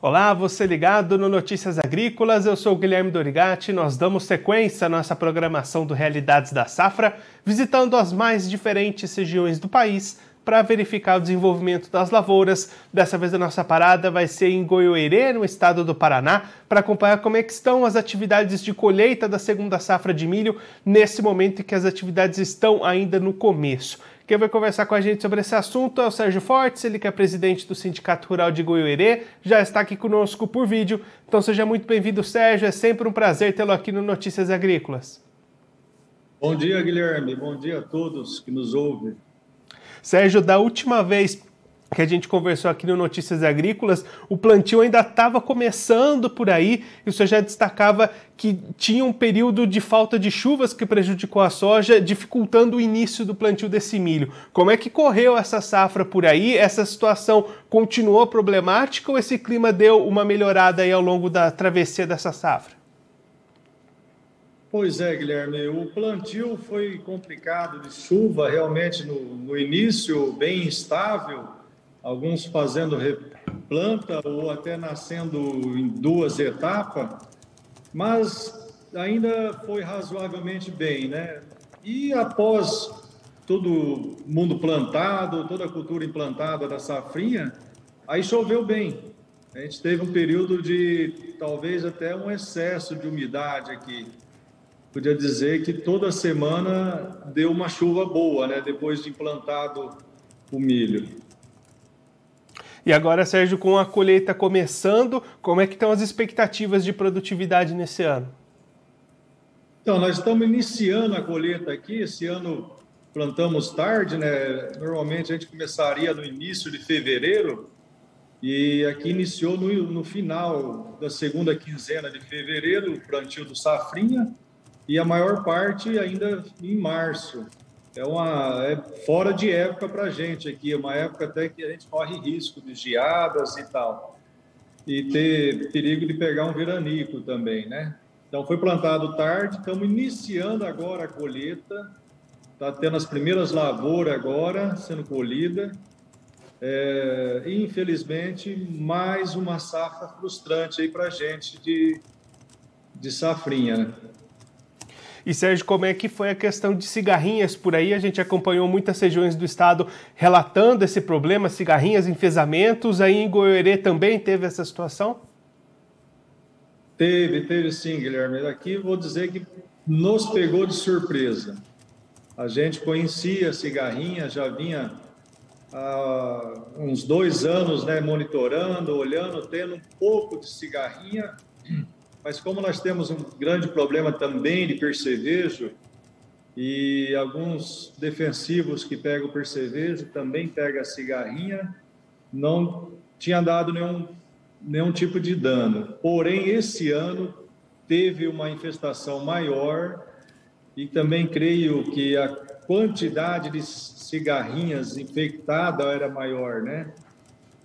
Olá, você ligado no Notícias Agrícolas, eu sou o Guilherme Dorigati. Nós damos sequência à nossa programação do Realidades da Safra, visitando as mais diferentes regiões do país para verificar o desenvolvimento das lavouras. Dessa vez a nossa parada vai ser em Goiôerê, no estado do Paraná, para acompanhar como é estão as atividades de colheita da segunda safra de milho nesse momento em que as atividades estão ainda no começo. Quem vai conversar com a gente sobre esse assunto é o Sérgio Fortes, ele que é presidente do Sindicato Rural de Goiôerê, já está aqui conosco por vídeo. Então seja muito bem-vindo, Sérgio. É sempre um prazer tê-lo aqui no Notícias Agrícolas. Bom dia, Guilherme. Bom dia a todos que nos ouvem. Sérgio, da última vez que a gente conversou aqui no Notícias Agrícolas, o plantio ainda estava começando por aí, e o senhor já destacava que tinha um período de falta de chuvas que prejudicou a soja, dificultando o início do plantio desse milho. Como é que correu essa safra por aí? Essa situação continuou problemática ou esse clima deu uma melhorada aí ao longo da travessia dessa safra? Pois é, Guilherme, o plantio foi complicado de chuva, realmente no, no início bem instável, alguns fazendo replanta ou até nascendo em duas etapas, mas ainda foi razoavelmente bem, né? E após todo mundo plantado, toda a cultura implantada da safrinha, aí choveu bem. A gente teve um período de talvez até um excesso de umidade aqui. Podia dizer que toda semana deu uma chuva boa, né? Depois de implantado o milho. E agora, Sérgio, com a colheita começando, como é que estão as expectativas de produtividade nesse ano? Então, nós estamos iniciando a colheita aqui. Esse ano plantamos tarde, né? Normalmente a gente começaria no início de fevereiro e aqui iniciou no, no final da segunda quinzena de fevereiro o plantio do safrinha e a maior parte ainda em março é uma é fora de época para a gente aqui, é uma época até que a gente corre risco de geadas e tal, e ter perigo de pegar um veranico também, né? Então foi plantado tarde, estamos iniciando agora a colheita, está tendo as primeiras lavouras agora sendo colhida, é, infelizmente mais uma safra frustrante aí para a gente de, de safrinha, né? E Sérgio, como é que foi a questão de cigarrinhas por aí? A gente acompanhou muitas regiões do estado relatando esse problema, cigarrinhas, enfesamentos. Aí em Goiôerê também teve essa situação? Teve, teve sim, Guilherme. Aqui vou dizer que nos pegou de surpresa. A gente conhecia a cigarrinha, já vinha há uns dois anos né, monitorando, olhando, tendo um pouco de cigarrinha mas como nós temos um grande problema também de percevejo, e alguns defensivos que pegam percevejo também pegam a cigarrinha, não tinha dado nenhum, nenhum tipo de dano. Porém, esse ano teve uma infestação maior e também creio que a quantidade de cigarrinhas infectadas era maior, né?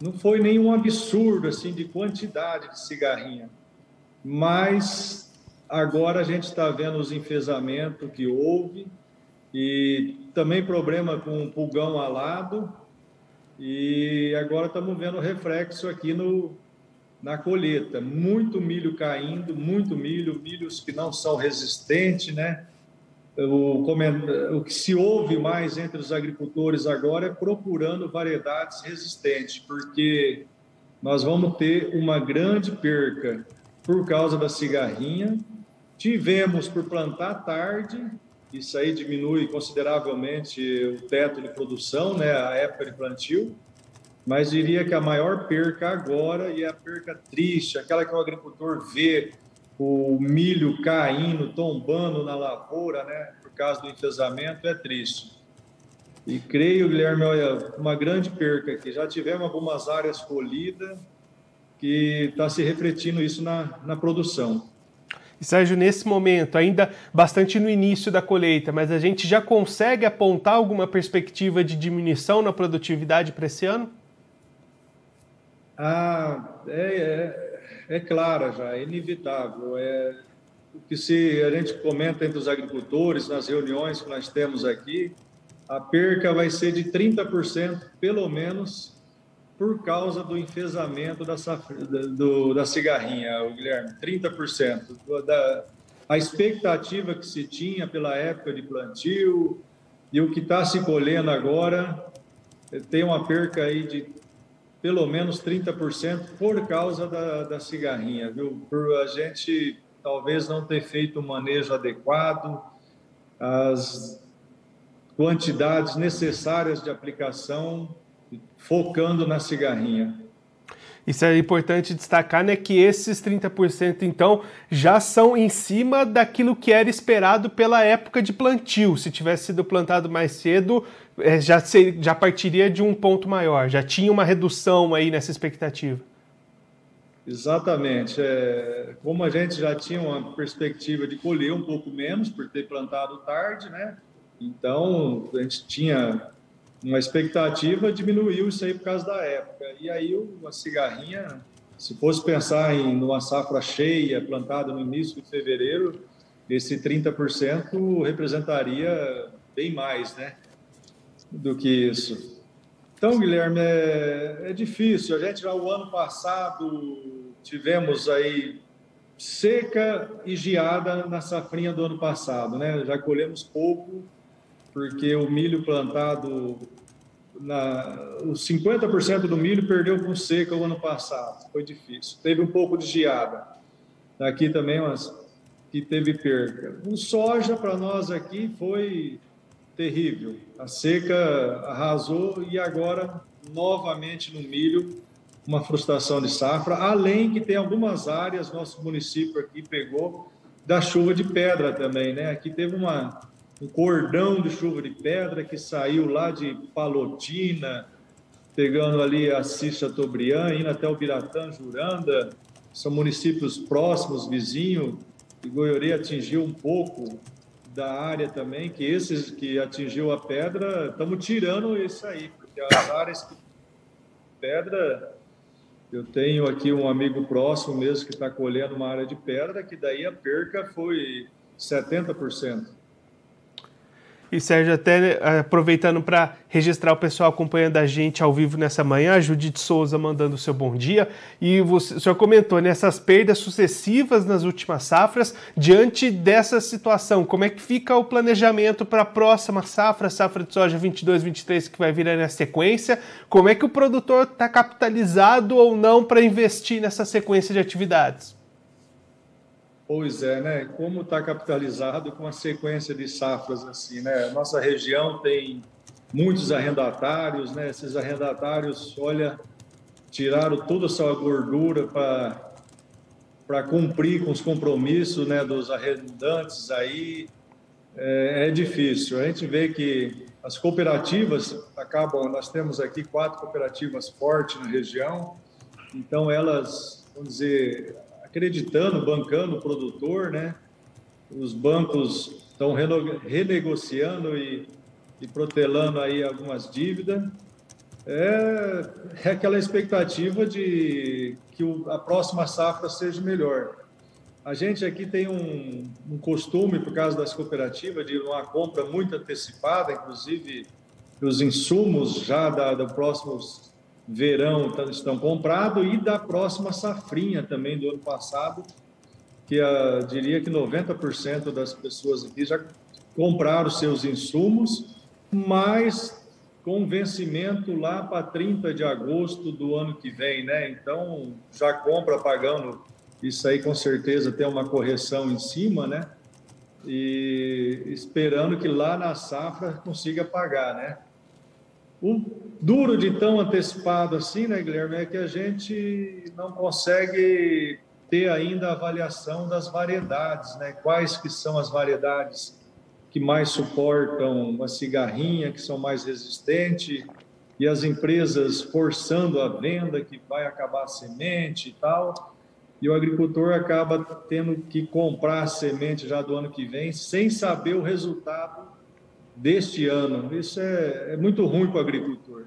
Não foi nenhum absurdo assim de quantidade de cigarrinha, mas agora a gente está vendo os enfesamentos que houve e também problema com o pulgão alado e agora estamos vendo reflexo aqui no, na colheita. Muito milho caindo, muito milho, milhos que não são resistentes, né? O, o que se ouve mais entre os agricultores agora é procurando variedades resistentes, porque nós vamos ter uma grande perca por causa da cigarrinha. Tivemos por plantar tarde, isso aí diminui consideravelmente o teto de produção, né, a época de plantio, mas diria que a maior perca agora, e é a perca triste, aquela que o agricultor vê o milho caindo, tombando na lavoura, né, por causa do enfesamento, é triste. E creio, Guilherme, olha, uma grande perca aqui. Já tivemos algumas áreas colhidas, que está se refletindo isso na, na produção. E Sérgio, nesse momento, ainda bastante no início da colheita, mas a gente já consegue apontar alguma perspectiva de diminuição na produtividade para esse ano? Ah, é, é, é clara já, é inevitável. É, o que se a gente comenta entre os agricultores nas reuniões que nós temos aqui, a perca vai ser de 30% pelo menos por causa do enfesamento da, do, da cigarrinha, Guilherme, 30%. Da, a expectativa que se tinha pela época de plantio e o que está se colhendo agora tem uma perca aí de pelo menos 30% por causa da, da cigarrinha, viu? Por a gente talvez não ter feito o manejo adequado, as quantidades necessárias de aplicação, focando na cigarrinha. Isso é importante destacar, né, que esses 30% então já são em cima daquilo que era esperado pela época de plantio. Se tivesse sido plantado mais cedo, é, já, ser, já partiria de um ponto maior, já tinha uma redução aí nessa expectativa. Exatamente. É, como a gente já tinha uma perspectiva de colher um pouco menos por ter plantado tarde, né? Então a gente tinha uma expectativa, diminuiu isso aí por causa da época. E aí uma cigarrinha, se fosse pensar em uma safra cheia, plantada no início de fevereiro, esse 30% representaria bem mais, né? Do que isso. Então, Guilherme, é, é difícil. A gente já o ano passado tivemos aí seca e geada na safrinha do ano passado, né? Já colhemos pouco porque o milho plantado, na, os 50% do milho perdeu com seca o ano passado, foi difícil. Teve um pouco de geada. Aqui também, mas que teve perca. O soja para nós aqui foi terrível. A seca arrasou e agora novamente no milho uma frustração de safra, além que tem algumas áreas nosso município aqui pegou da chuva de pedra também, né? Aqui teve uma um cordão de chuva de pedra que saiu lá de Palotina, pegando ali a Cissa Tobrian, indo até o Biratã, Juranda, são municípios próximos, vizinhos, e Goiorê atingiu um pouco da área também, que esses que atingiu a pedra, estamos tirando isso aí, porque as áreas que pedra, eu tenho aqui um amigo próximo mesmo que está colhendo uma área de pedra, que daí a perca foi 70%. E Sérgio, até eh, aproveitando para registrar o pessoal acompanhando a gente ao vivo nessa manhã, a Judite Souza mandando o seu bom dia. E você, o senhor comentou nessas perdas sucessivas nas últimas safras, diante dessa situação, como é que fica o planejamento para a próxima safra, safra de soja 22, 23, que vai vir na sequência? Como é que o produtor está capitalizado ou não para investir nessa sequência de atividades? Pois é, né? Como está capitalizado com a sequência de safras assim, né? Nossa região tem muitos arrendatários, né? Esses arrendatários, olha, tiraram toda a sua gordura para para cumprir com os compromissos, né, dos arrendantes aí é, é difícil. A gente vê que as cooperativas acabam, nós temos aqui quatro cooperativas fortes na região, então elas, vamos dizer, acreditando, bancando o produtor, né? Os bancos estão renegociando e, e protelando aí algumas dívidas. É, é aquela expectativa de que o, a próxima safra seja melhor. A gente aqui tem um, um, costume, por causa das cooperativas, de uma compra muito antecipada, inclusive os insumos já da, da próximos verão estão comprados e da próxima safrinha também do ano passado, que uh, diria que 90% das pessoas aqui já compraram seus insumos, mas com vencimento lá para 30 de agosto do ano que vem, né? Então já compra pagando isso aí com certeza tem uma correção em cima, né? E esperando que lá na safra consiga pagar, né? O duro de tão antecipado assim, né, Guilherme, é que a gente não consegue ter ainda a avaliação das variedades, né? Quais que são as variedades que mais suportam uma cigarrinha, que são mais resistentes, e as empresas forçando a venda, que vai acabar a semente e tal, e o agricultor acaba tendo que comprar a semente já do ano que vem, sem saber o resultado deste ano. Isso é, é muito ruim para o agricultor.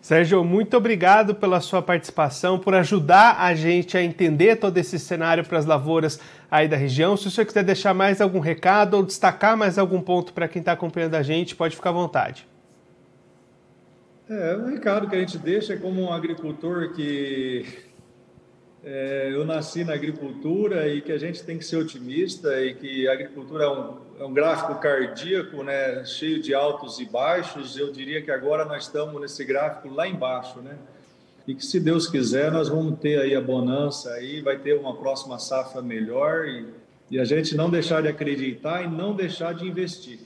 Sérgio, muito obrigado pela sua participação, por ajudar a gente a entender todo esse cenário para as lavouras aí da região. Se o senhor quiser deixar mais algum recado ou destacar mais algum ponto para quem está acompanhando a gente, pode ficar à vontade. É, o recado que a gente deixa é como um agricultor que é, eu nasci na agricultura e que a gente tem que ser otimista e que a agricultura é um, é um gráfico cardíaco, né, cheio de altos e baixos. Eu diria que agora nós estamos nesse gráfico lá embaixo, né? E que se Deus quiser nós vamos ter aí a bonança aí, vai ter uma próxima safra melhor e, e a gente não deixar de acreditar e não deixar de investir,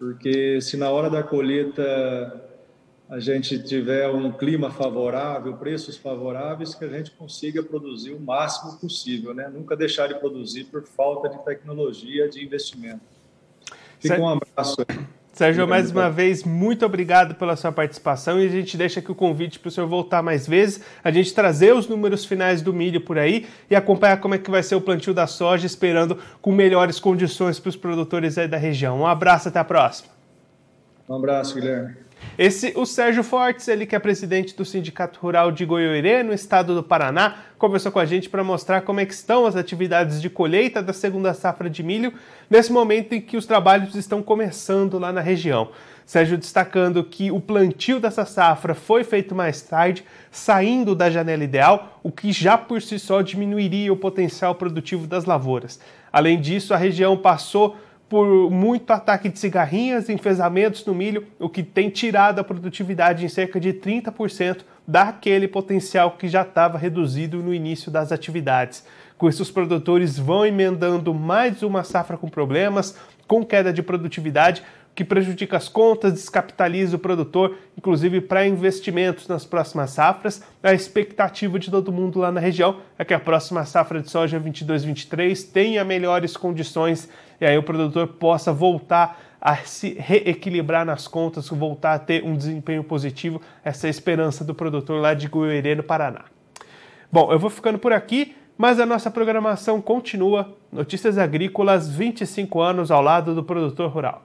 porque se na hora da colheita a gente tiver um clima favorável, preços favoráveis, que a gente consiga produzir o máximo possível, né? Nunca deixar de produzir por falta de tecnologia, de investimento. Fica um abraço. Sérgio, mais uma vez, muito obrigado pela sua participação e a gente deixa aqui o convite para o senhor voltar mais vezes, a gente trazer os números finais do milho por aí e acompanhar como é que vai ser o plantio da soja, esperando com melhores condições para os produtores aí da região. Um abraço, até a próxima. Um abraço, Guilherme. Esse, o Sérgio Fortes, ele que é presidente do Sindicato Rural de Goiôerê, no estado do Paraná, conversou com a gente para mostrar como é estão as atividades de colheita da segunda safra de milho, nesse momento em que os trabalhos estão começando lá na região. Sérgio destacando que o plantio dessa safra foi feito mais tarde, saindo da janela ideal, o que já por si só diminuiria o potencial produtivo das lavouras. Além disso, a região passou por muito ataque de cigarrinhas e enfesamentos no milho, o que tem tirado a produtividade em cerca de 30% daquele potencial que já estava reduzido no início das atividades. Com isso, os produtores vão emendando mais uma safra com problemas, com queda de produtividade, que prejudica as contas, descapitaliza o produtor, inclusive para investimentos nas próximas safras. A expectativa de todo mundo lá na região é que a próxima safra de soja 22-23 tenha melhores condições e aí o produtor possa voltar a se reequilibrar nas contas, voltar a ter um desempenho positivo, essa é a esperança do produtor lá de Goiânia, no Paraná. Bom, eu vou ficando por aqui, mas a nossa programação continua. Notícias Agrícolas, 25 anos ao lado do produtor rural.